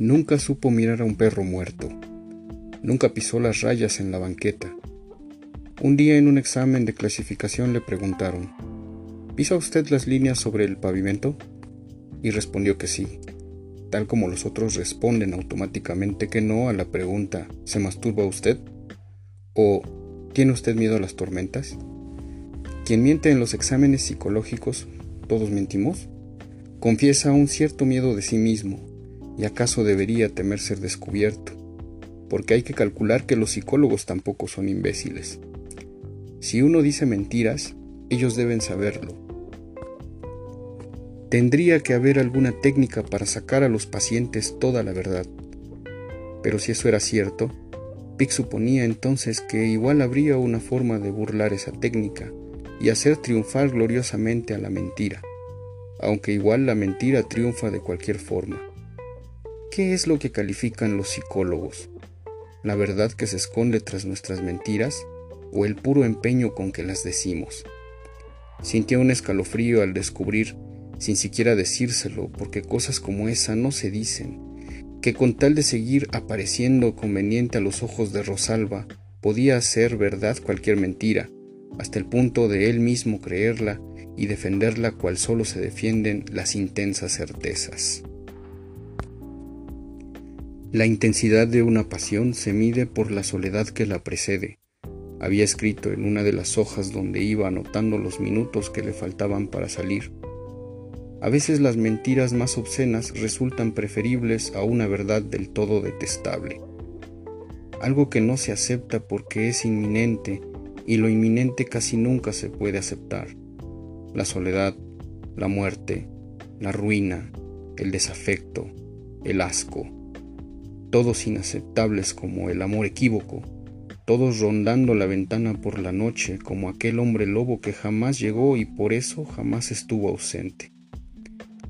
Nunca supo mirar a un perro muerto. Nunca pisó las rayas en la banqueta. Un día en un examen de clasificación le preguntaron, ¿pisa usted las líneas sobre el pavimento? Y respondió que sí, tal como los otros responden automáticamente que no a la pregunta ¿se masturba usted? ¿O ¿tiene usted miedo a las tormentas? Quien miente en los exámenes psicológicos, todos mentimos, confiesa un cierto miedo de sí mismo, y acaso debería temer ser descubierto, porque hay que calcular que los psicólogos tampoco son imbéciles. Si uno dice mentiras, ellos deben saberlo. Tendría que haber alguna técnica para sacar a los pacientes toda la verdad. Pero si eso era cierto, Pick suponía entonces que igual habría una forma de burlar esa técnica y hacer triunfar gloriosamente a la mentira, aunque igual la mentira triunfa de cualquier forma. ¿Qué es lo que califican los psicólogos? ¿La verdad que se esconde tras nuestras mentiras o el puro empeño con que las decimos? Sintió un escalofrío al descubrir, sin siquiera decírselo, porque cosas como esa no se dicen, que con tal de seguir apareciendo conveniente a los ojos de Rosalba, podía hacer verdad cualquier mentira, hasta el punto de él mismo creerla y defenderla cual solo se defienden las intensas certezas. La intensidad de una pasión se mide por la soledad que la precede. Había escrito en una de las hojas donde iba anotando los minutos que le faltaban para salir. A veces las mentiras más obscenas resultan preferibles a una verdad del todo detestable. Algo que no se acepta porque es inminente y lo inminente casi nunca se puede aceptar. La soledad, la muerte, la ruina, el desafecto, el asco, todos inaceptables como el amor equívoco, todos rondando la ventana por la noche como aquel hombre lobo que jamás llegó y por eso jamás estuvo ausente.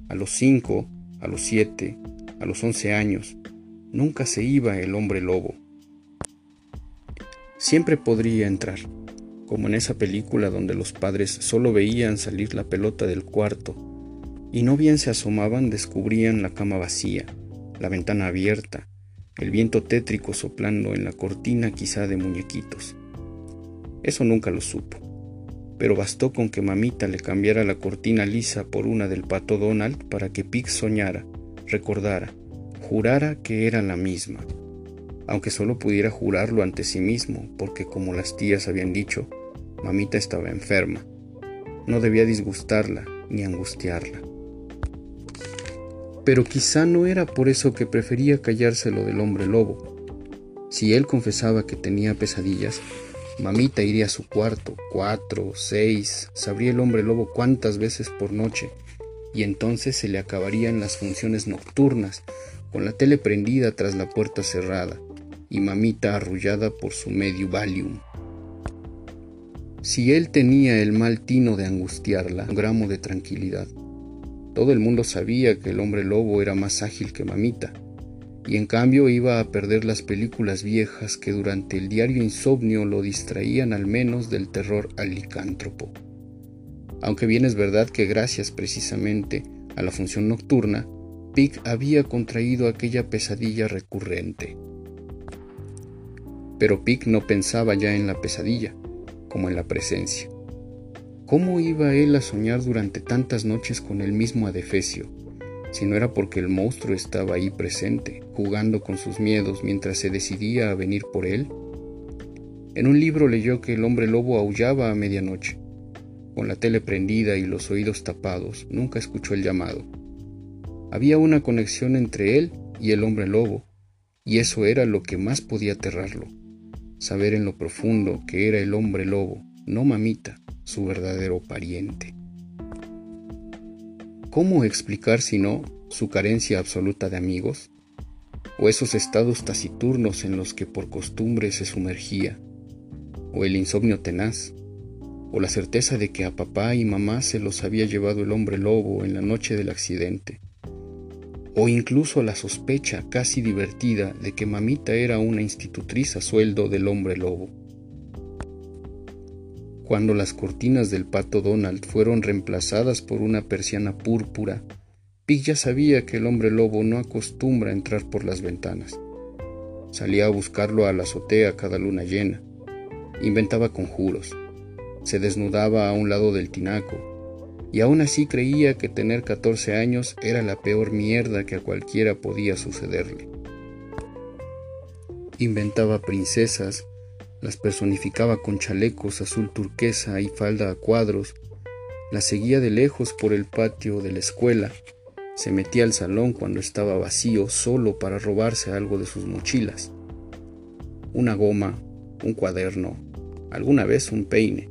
A los cinco, a los siete, a los once años, nunca se iba el hombre lobo. Siempre podría entrar como en esa película donde los padres solo veían salir la pelota del cuarto y no bien se asomaban descubrían la cama vacía, la ventana abierta, el viento tétrico soplando en la cortina quizá de muñequitos. Eso nunca lo supo, pero bastó con que mamita le cambiara la cortina lisa por una del pato Donald para que Pix soñara, recordara, jurara que era la misma, aunque solo pudiera jurarlo ante sí mismo, porque como las tías habían dicho, Mamita estaba enferma. No debía disgustarla ni angustiarla. Pero quizá no era por eso que prefería callárselo del hombre lobo. Si él confesaba que tenía pesadillas, mamita iría a su cuarto, cuatro, seis, sabría el hombre lobo cuántas veces por noche, y entonces se le acabarían las funciones nocturnas, con la tele prendida tras la puerta cerrada, y mamita arrullada por su medio Valium. Si él tenía el mal tino de angustiarla, un gramo de tranquilidad. Todo el mundo sabía que el hombre lobo era más ágil que mamita, y en cambio iba a perder las películas viejas que durante el diario insomnio lo distraían al menos del terror al licántropo. Aunque bien es verdad que gracias precisamente a la función nocturna, Pick había contraído aquella pesadilla recurrente. Pero Pick no pensaba ya en la pesadilla, como en la presencia. ¿Cómo iba él a soñar durante tantas noches con el mismo adefesio, si no era porque el monstruo estaba ahí presente, jugando con sus miedos mientras se decidía a venir por él? En un libro leyó que el hombre lobo aullaba a medianoche. Con la tele prendida y los oídos tapados, nunca escuchó el llamado. Había una conexión entre él y el hombre lobo, y eso era lo que más podía aterrarlo saber en lo profundo que era el hombre lobo, no mamita, su verdadero pariente. ¿Cómo explicar si no su carencia absoluta de amigos? ¿O esos estados taciturnos en los que por costumbre se sumergía? ¿O el insomnio tenaz? ¿O la certeza de que a papá y mamá se los había llevado el hombre lobo en la noche del accidente? o incluso la sospecha casi divertida de que mamita era una institutriz a sueldo del hombre lobo. Cuando las cortinas del pato Donald fueron reemplazadas por una persiana púrpura, Pig ya sabía que el hombre lobo no acostumbra a entrar por las ventanas. Salía a buscarlo a la azotea cada luna llena. Inventaba conjuros. Se desnudaba a un lado del tinaco. Y aún así creía que tener 14 años era la peor mierda que a cualquiera podía sucederle. Inventaba princesas, las personificaba con chalecos azul turquesa y falda a cuadros, las seguía de lejos por el patio de la escuela, se metía al salón cuando estaba vacío solo para robarse algo de sus mochilas. Una goma, un cuaderno, alguna vez un peine.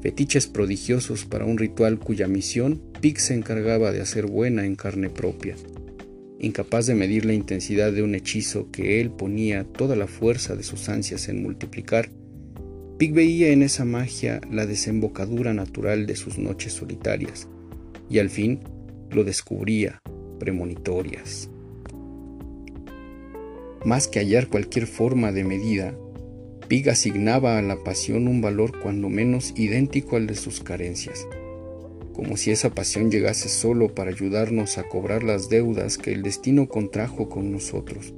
Fetiches prodigiosos para un ritual cuya misión Pick se encargaba de hacer buena en carne propia. Incapaz de medir la intensidad de un hechizo que él ponía toda la fuerza de sus ansias en multiplicar, Pick veía en esa magia la desembocadura natural de sus noches solitarias, y al fin lo descubría premonitorias. Más que hallar cualquier forma de medida, Pig asignaba a la pasión un valor cuando menos idéntico al de sus carencias, como si esa pasión llegase solo para ayudarnos a cobrar las deudas que el destino contrajo con nosotros,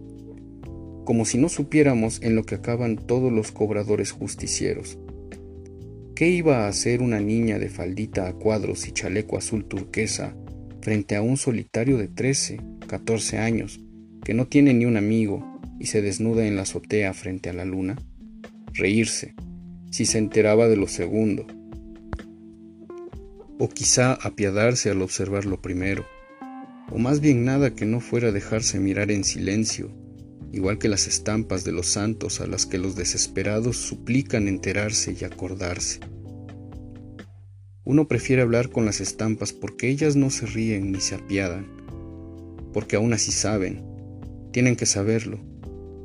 como si no supiéramos en lo que acaban todos los cobradores justicieros. ¿Qué iba a hacer una niña de faldita a cuadros y chaleco azul turquesa frente a un solitario de 13, 14 años, que no tiene ni un amigo y se desnuda en la azotea frente a la luna? Reírse, si se enteraba de lo segundo. O quizá apiadarse al observar lo primero. O más bien nada que no fuera dejarse mirar en silencio, igual que las estampas de los santos a las que los desesperados suplican enterarse y acordarse. Uno prefiere hablar con las estampas porque ellas no se ríen ni se apiadan, porque aún así saben, tienen que saberlo,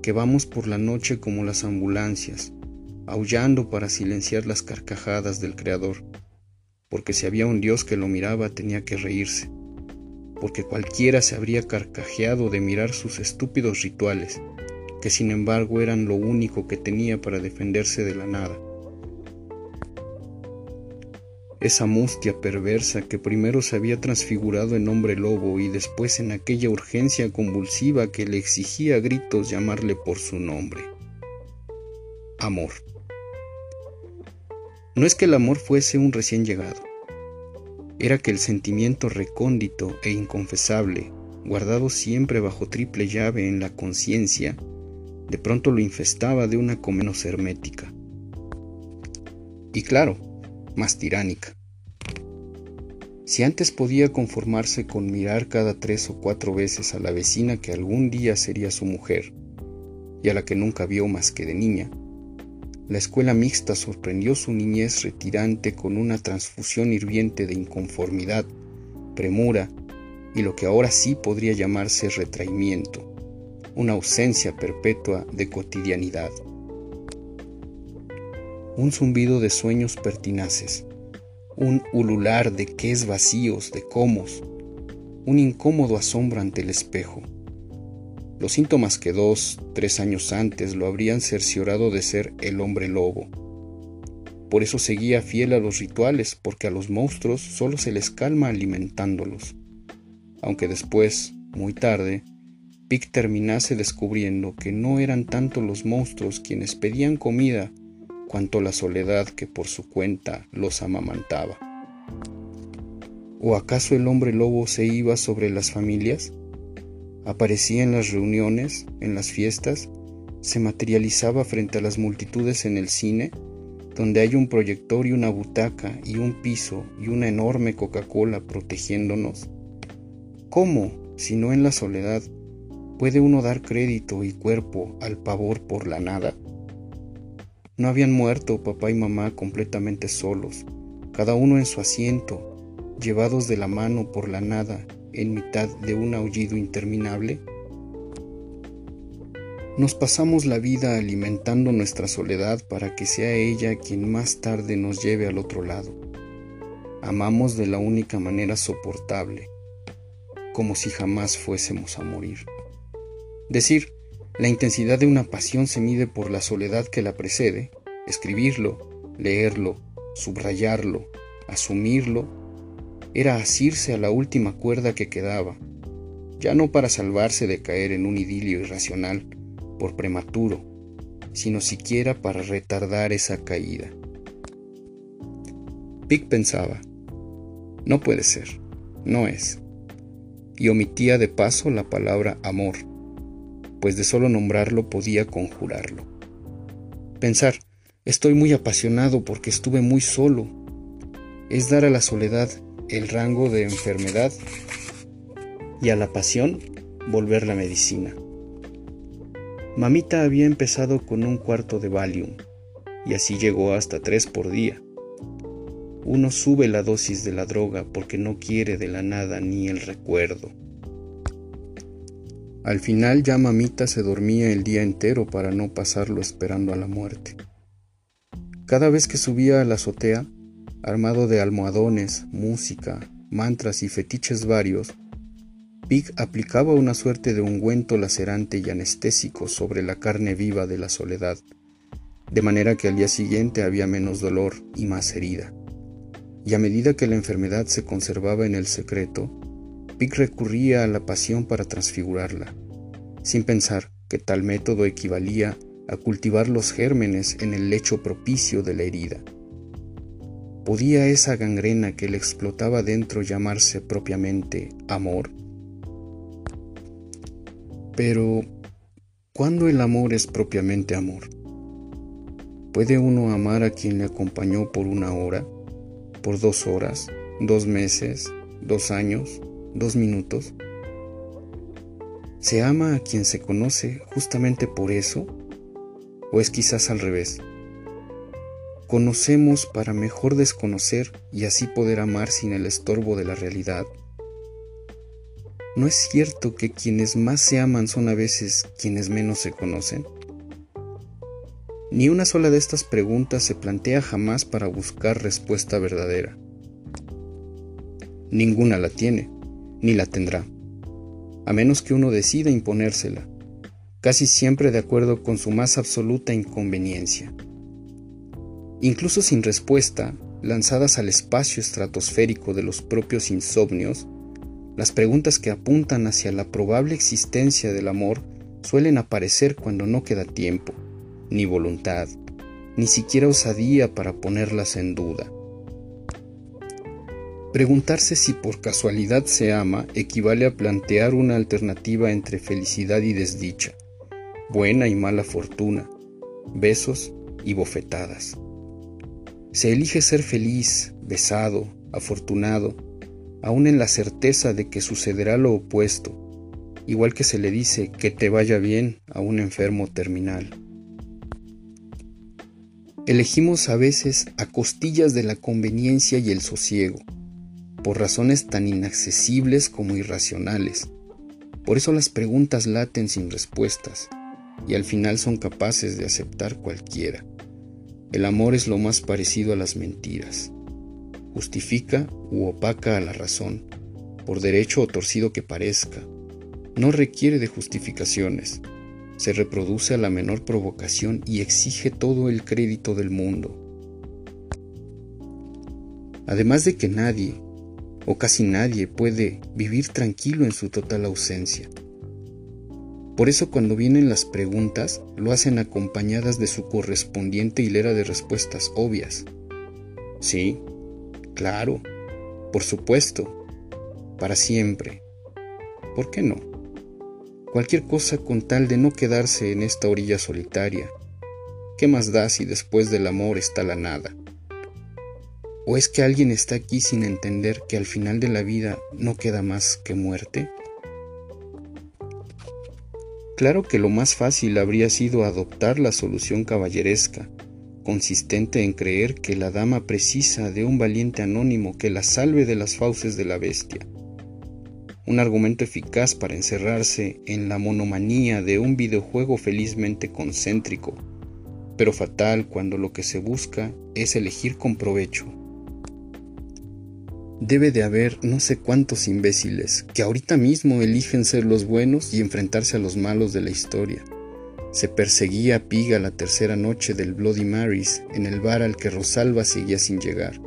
que vamos por la noche como las ambulancias, aullando para silenciar las carcajadas del Creador, porque si había un Dios que lo miraba tenía que reírse, porque cualquiera se habría carcajeado de mirar sus estúpidos rituales, que sin embargo eran lo único que tenía para defenderse de la nada esa mustia perversa que primero se había transfigurado en hombre lobo y después en aquella urgencia convulsiva que le exigía a gritos llamarle por su nombre. Amor. No es que el amor fuese un recién llegado, era que el sentimiento recóndito e inconfesable, guardado siempre bajo triple llave en la conciencia, de pronto lo infestaba de una comenos hermética. Y claro, más tiránica. Si antes podía conformarse con mirar cada tres o cuatro veces a la vecina que algún día sería su mujer, y a la que nunca vio más que de niña, la escuela mixta sorprendió su niñez retirante con una transfusión hirviente de inconformidad, premura y lo que ahora sí podría llamarse retraimiento, una ausencia perpetua de cotidianidad un zumbido de sueños pertinaces, un ulular de ques vacíos, de comos, un incómodo asombro ante el espejo. Los síntomas que dos, tres años antes lo habrían cerciorado de ser el hombre lobo. Por eso seguía fiel a los rituales, porque a los monstruos solo se les calma alimentándolos. Aunque después, muy tarde, Pic terminase descubriendo que no eran tanto los monstruos quienes pedían comida, cuanto la soledad que por su cuenta los amamantaba. ¿O acaso el hombre lobo se iba sobre las familias? Aparecía en las reuniones, en las fiestas, se materializaba frente a las multitudes en el cine, donde hay un proyector y una butaca y un piso y una enorme Coca-Cola protegiéndonos. ¿Cómo, si no en la soledad, puede uno dar crédito y cuerpo al pavor por la nada? No habían muerto papá y mamá completamente solos, cada uno en su asiento, llevados de la mano por la nada en mitad de un aullido interminable. Nos pasamos la vida alimentando nuestra soledad para que sea ella quien más tarde nos lleve al otro lado. Amamos de la única manera soportable, como si jamás fuésemos a morir. Decir, la intensidad de una pasión se mide por la soledad que la precede, escribirlo, leerlo, subrayarlo, asumirlo, era asirse a la última cuerda que quedaba, ya no para salvarse de caer en un idilio irracional por prematuro, sino siquiera para retardar esa caída. Pick pensaba, no puede ser, no es, y omitía de paso la palabra amor, pues de solo nombrarlo podía conjurarlo. Pensar, estoy muy apasionado porque estuve muy solo, es dar a la soledad el rango de enfermedad y a la pasión volver la medicina. Mamita había empezado con un cuarto de Valium y así llegó hasta tres por día. Uno sube la dosis de la droga porque no quiere de la nada ni el recuerdo. Al final ya mamita se dormía el día entero para no pasarlo esperando a la muerte. Cada vez que subía a la azotea, armado de almohadones, música, mantras y fetiches varios, Pig aplicaba una suerte de ungüento lacerante y anestésico sobre la carne viva de la soledad, de manera que al día siguiente había menos dolor y más herida. Y a medida que la enfermedad se conservaba en el secreto, Pig recurría a la pasión para transfigurarla, sin pensar que tal método equivalía a cultivar los gérmenes en el lecho propicio de la herida. ¿Podía esa gangrena que le explotaba dentro llamarse propiamente amor? Pero, ¿cuándo el amor es propiamente amor? ¿Puede uno amar a quien le acompañó por una hora, por dos horas, dos meses, dos años, dos minutos? ¿Se ama a quien se conoce justamente por eso? ¿O es quizás al revés? Conocemos para mejor desconocer y así poder amar sin el estorbo de la realidad. ¿No es cierto que quienes más se aman son a veces quienes menos se conocen? Ni una sola de estas preguntas se plantea jamás para buscar respuesta verdadera. Ninguna la tiene, ni la tendrá, a menos que uno decida imponérsela, casi siempre de acuerdo con su más absoluta inconveniencia. Incluso sin respuesta, lanzadas al espacio estratosférico de los propios insomnios, las preguntas que apuntan hacia la probable existencia del amor suelen aparecer cuando no queda tiempo, ni voluntad, ni siquiera osadía para ponerlas en duda. Preguntarse si por casualidad se ama equivale a plantear una alternativa entre felicidad y desdicha, buena y mala fortuna, besos y bofetadas. Se elige ser feliz, besado, afortunado, aún en la certeza de que sucederá lo opuesto, igual que se le dice que te vaya bien a un enfermo terminal. Elegimos a veces a costillas de la conveniencia y el sosiego, por razones tan inaccesibles como irracionales. Por eso las preguntas laten sin respuestas, y al final son capaces de aceptar cualquiera. El amor es lo más parecido a las mentiras. Justifica u opaca a la razón, por derecho o torcido que parezca. No requiere de justificaciones. Se reproduce a la menor provocación y exige todo el crédito del mundo. Además de que nadie, o casi nadie, puede vivir tranquilo en su total ausencia. Por eso cuando vienen las preguntas, lo hacen acompañadas de su correspondiente hilera de respuestas obvias. Sí, claro, por supuesto, para siempre. ¿Por qué no? Cualquier cosa con tal de no quedarse en esta orilla solitaria. ¿Qué más da si después del amor está la nada? ¿O es que alguien está aquí sin entender que al final de la vida no queda más que muerte? Claro que lo más fácil habría sido adoptar la solución caballeresca, consistente en creer que la dama precisa de un valiente anónimo que la salve de las fauces de la bestia. Un argumento eficaz para encerrarse en la monomanía de un videojuego felizmente concéntrico, pero fatal cuando lo que se busca es elegir con provecho Debe de haber no sé cuántos imbéciles que ahorita mismo eligen ser los buenos y enfrentarse a los malos de la historia. Se perseguía a Piga la tercera noche del Bloody Marys en el bar al que Rosalba seguía sin llegar.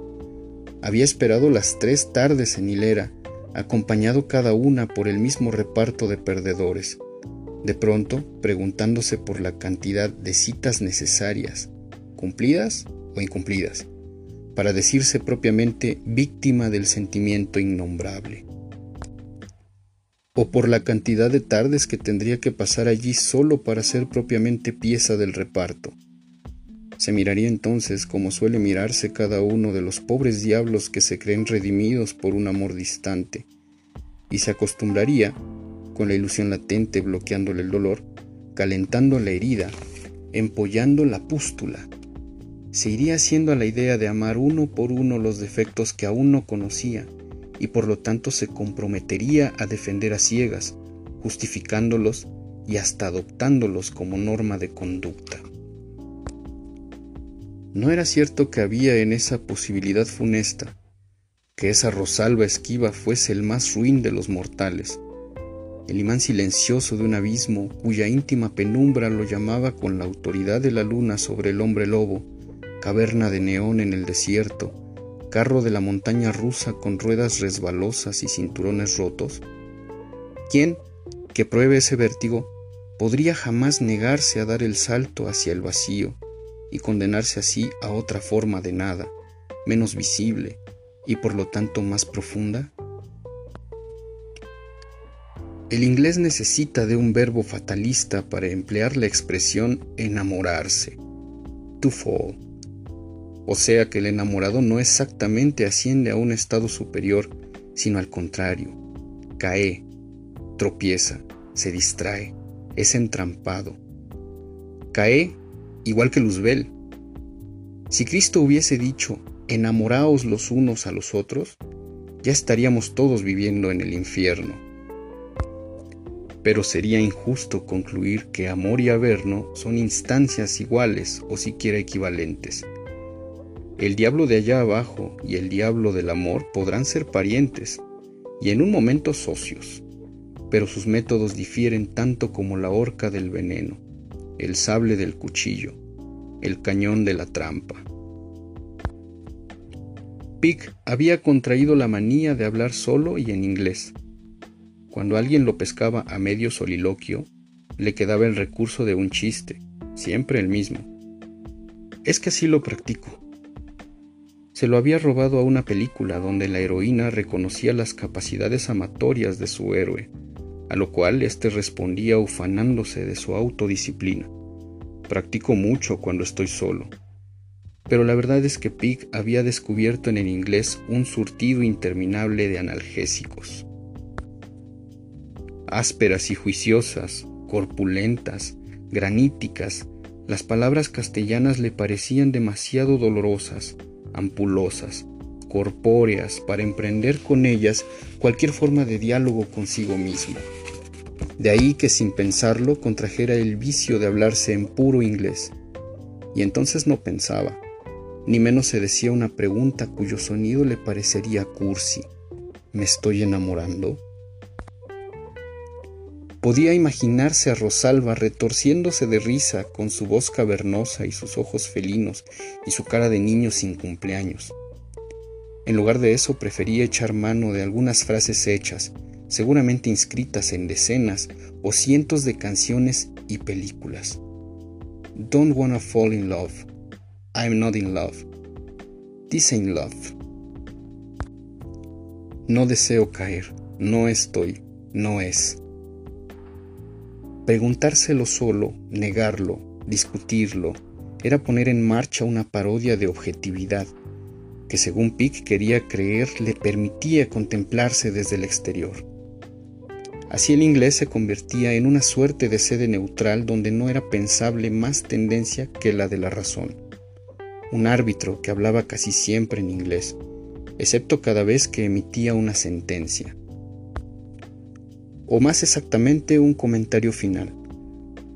Había esperado las tres tardes en hilera, acompañado cada una por el mismo reparto de perdedores. De pronto, preguntándose por la cantidad de citas necesarias, cumplidas o incumplidas, para decirse propiamente víctima del sentimiento innombrable. O por la cantidad de tardes que tendría que pasar allí solo para ser propiamente pieza del reparto. Se miraría entonces como suele mirarse cada uno de los pobres diablos que se creen redimidos por un amor distante, y se acostumbraría, con la ilusión latente bloqueándole el dolor, calentando la herida, empollando la pústula, se iría haciendo a la idea de amar uno por uno los defectos que aún no conocía, y por lo tanto se comprometería a defender a ciegas, justificándolos y hasta adoptándolos como norma de conducta. No era cierto que había en esa posibilidad funesta, que esa Rosalba esquiva fuese el más ruin de los mortales, el imán silencioso de un abismo cuya íntima penumbra lo llamaba con la autoridad de la luna sobre el hombre lobo, caverna de neón en el desierto, carro de la montaña rusa con ruedas resbalosas y cinturones rotos? ¿Quién, que pruebe ese vértigo, podría jamás negarse a dar el salto hacia el vacío y condenarse así a otra forma de nada, menos visible y por lo tanto más profunda? El inglés necesita de un verbo fatalista para emplear la expresión enamorarse, to fall o sea que el enamorado no exactamente asciende a un estado superior, sino al contrario, cae, tropieza, se distrae, es entrampado. Cae igual que Luzbel. Si Cristo hubiese dicho, enamoraos los unos a los otros, ya estaríamos todos viviendo en el infierno. Pero sería injusto concluir que amor y averno son instancias iguales o siquiera equivalentes. El diablo de allá abajo y el diablo del amor podrán ser parientes y en un momento socios, pero sus métodos difieren tanto como la horca del veneno, el sable del cuchillo, el cañón de la trampa. Pick había contraído la manía de hablar solo y en inglés. Cuando alguien lo pescaba a medio soliloquio, le quedaba el recurso de un chiste, siempre el mismo. Es que así lo practico se lo había robado a una película donde la heroína reconocía las capacidades amatorias de su héroe, a lo cual éste respondía ufanándose de su autodisciplina. Practico mucho cuando estoy solo. Pero la verdad es que Pig había descubierto en el inglés un surtido interminable de analgésicos. Ásperas y juiciosas, corpulentas, graníticas, las palabras castellanas le parecían demasiado dolorosas, ampulosas, corpóreas, para emprender con ellas cualquier forma de diálogo consigo mismo. De ahí que sin pensarlo contrajera el vicio de hablarse en puro inglés. Y entonces no pensaba, ni menos se decía una pregunta cuyo sonido le parecería cursi. ¿Me estoy enamorando? Podía imaginarse a Rosalba retorciéndose de risa con su voz cavernosa y sus ojos felinos y su cara de niño sin cumpleaños. En lugar de eso prefería echar mano de algunas frases hechas, seguramente inscritas en decenas o cientos de canciones y películas. Don't wanna fall in love. I'm not in love. This ain't love. No deseo caer. No estoy. No es. Preguntárselo solo, negarlo, discutirlo, era poner en marcha una parodia de objetividad, que según Pick quería creer le permitía contemplarse desde el exterior. Así el inglés se convertía en una suerte de sede neutral donde no era pensable más tendencia que la de la razón. Un árbitro que hablaba casi siempre en inglés, excepto cada vez que emitía una sentencia o más exactamente un comentario final,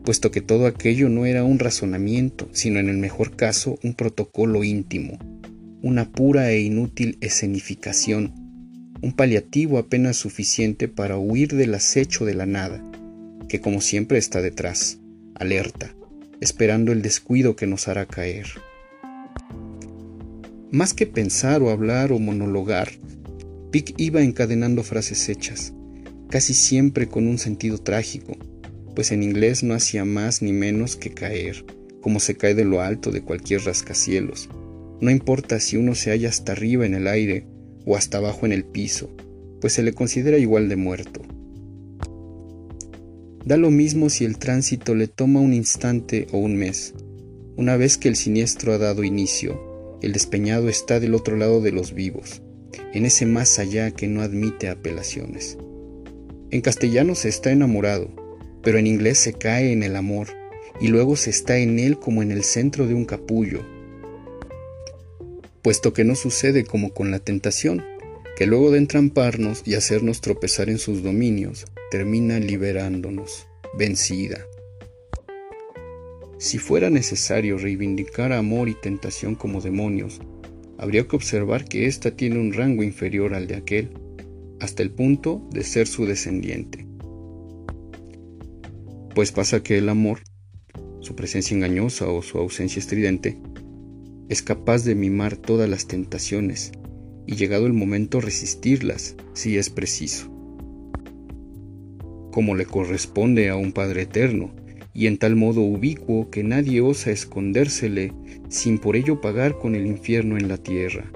puesto que todo aquello no era un razonamiento, sino en el mejor caso un protocolo íntimo, una pura e inútil escenificación, un paliativo apenas suficiente para huir del acecho de la nada, que como siempre está detrás, alerta, esperando el descuido que nos hará caer. Más que pensar o hablar o monologar, Pick iba encadenando frases hechas, casi siempre con un sentido trágico, pues en inglés no hacía más ni menos que caer, como se cae de lo alto de cualquier rascacielos. No importa si uno se halla hasta arriba en el aire o hasta abajo en el piso, pues se le considera igual de muerto. Da lo mismo si el tránsito le toma un instante o un mes. Una vez que el siniestro ha dado inicio, el despeñado está del otro lado de los vivos, en ese más allá que no admite apelaciones. En castellano se está enamorado, pero en inglés se cae en el amor y luego se está en él como en el centro de un capullo, puesto que no sucede como con la tentación, que luego de entramparnos y hacernos tropezar en sus dominios, termina liberándonos, vencida. Si fuera necesario reivindicar amor y tentación como demonios, habría que observar que ésta tiene un rango inferior al de aquel, hasta el punto de ser su descendiente. Pues pasa que el amor, su presencia engañosa o su ausencia estridente, es capaz de mimar todas las tentaciones y llegado el momento resistirlas si es preciso. Como le corresponde a un Padre eterno, y en tal modo ubicuo que nadie osa escondérsele sin por ello pagar con el infierno en la tierra.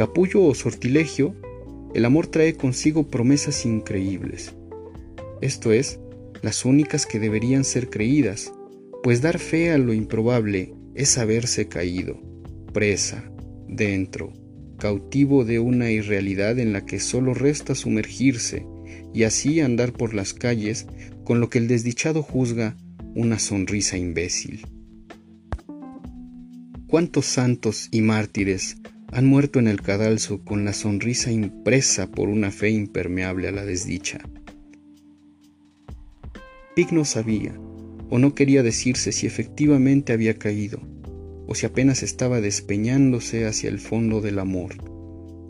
Capullo o sortilegio, el amor trae consigo promesas increíbles. Esto es, las únicas que deberían ser creídas, pues dar fe a lo improbable es haberse caído, presa, dentro, cautivo de una irrealidad en la que solo resta sumergirse y así andar por las calles con lo que el desdichado juzga una sonrisa imbécil. ¿Cuántos santos y mártires han muerto en el cadalso con la sonrisa impresa por una fe impermeable a la desdicha? Pic no sabía, o no quería decirse si efectivamente había caído, o si apenas estaba despeñándose hacia el fondo del amor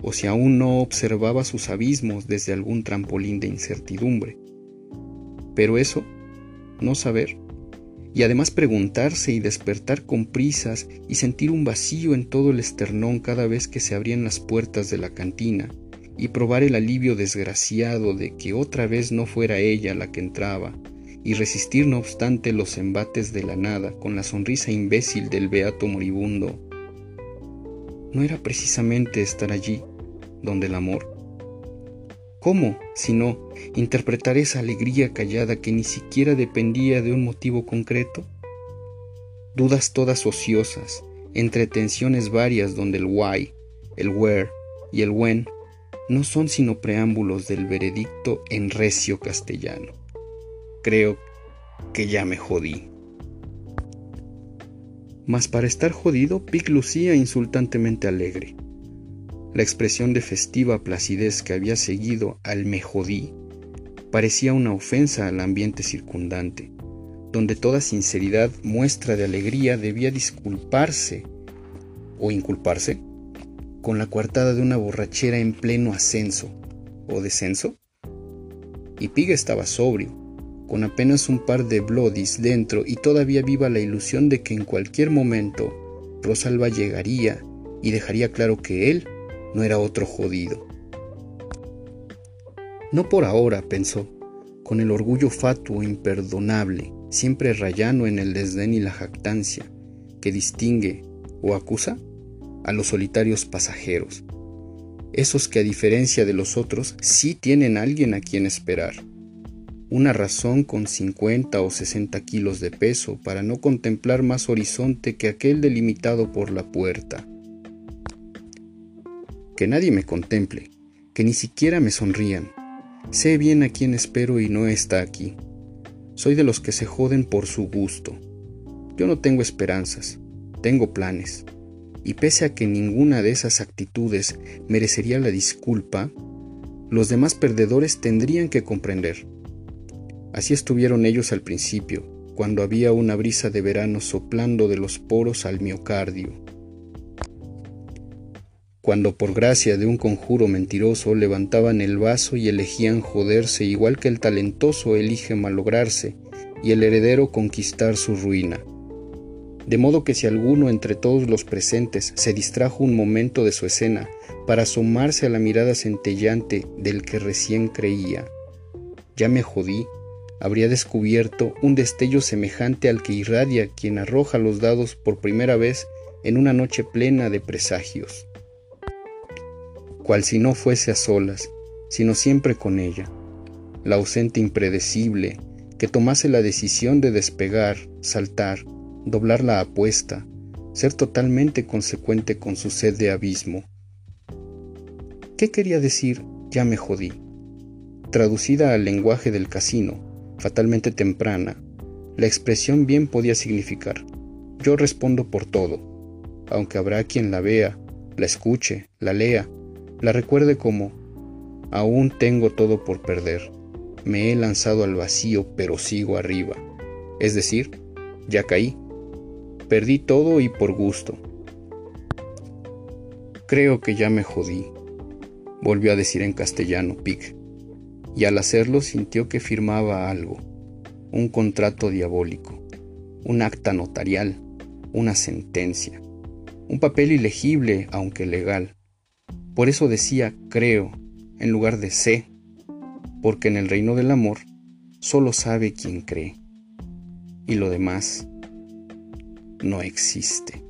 o si aún no observaba sus abismos desde algún trampolín de incertidumbre. Pero eso, no saber, y además preguntarse y despertar con prisas y sentir un vacío en todo el esternón cada vez que se abrían las puertas de la cantina, y probar el alivio desgraciado de que otra vez no fuera ella la que entraba, y resistir no obstante los embates de la nada con la sonrisa imbécil del beato moribundo, no era precisamente estar allí, donde el amor? ¿Cómo, si no, interpretar esa alegría callada que ni siquiera dependía de un motivo concreto? Dudas todas ociosas, entre tensiones varias donde el why, el where y el when no son sino preámbulos del veredicto en recio castellano. Creo que ya me jodí. Mas para estar jodido, Pic lucía insultantemente alegre. La expresión de festiva placidez que había seguido al me jodí parecía una ofensa al ambiente circundante, donde toda sinceridad muestra de alegría debía disculparse o inculparse con la coartada de una borrachera en pleno ascenso o descenso. Y Pig estaba sobrio, con apenas un par de blodis dentro y todavía viva la ilusión de que en cualquier momento Rosalba llegaría y dejaría claro que él no era otro jodido. No por ahora, pensó, con el orgullo fatuo imperdonable, siempre rayano en el desdén y la jactancia, que distingue o acusa a los solitarios pasajeros, esos que a diferencia de los otros sí tienen alguien a quien esperar, una razón con 50 o 60 kilos de peso para no contemplar más horizonte que aquel delimitado por la puerta, que nadie me contemple, que ni siquiera me sonrían. Sé bien a quién espero y no está aquí. Soy de los que se joden por su gusto. Yo no tengo esperanzas, tengo planes. Y pese a que ninguna de esas actitudes merecería la disculpa, los demás perdedores tendrían que comprender. Así estuvieron ellos al principio, cuando había una brisa de verano soplando de los poros al miocardio cuando por gracia de un conjuro mentiroso levantaban el vaso y elegían joderse igual que el talentoso elige malograrse y el heredero conquistar su ruina. de modo que si alguno entre todos los presentes se distrajo un momento de su escena para asomarse a la mirada centellante del que recién creía, ya me jodí, habría descubierto un destello semejante al que irradia quien arroja los dados por primera vez en una noche plena de presagios, cual si no fuese a solas, sino siempre con ella, la ausente impredecible, que tomase la decisión de despegar, saltar, doblar la apuesta, ser totalmente consecuente con su sed de abismo. ¿Qué quería decir ya me jodí? Traducida al lenguaje del casino, fatalmente temprana, la expresión bien podía significar yo respondo por todo, aunque habrá quien la vea, la escuche, la lea, la recuerde como aún tengo todo por perder, me he lanzado al vacío pero sigo arriba, es decir, ya caí, perdí todo y por gusto. Creo que ya me jodí, volvió a decir en castellano Pic, y al hacerlo sintió que firmaba algo, un contrato diabólico, un acta notarial, una sentencia, un papel ilegible aunque legal. Por eso decía creo en lugar de sé, porque en el reino del amor solo sabe quien cree, y lo demás no existe.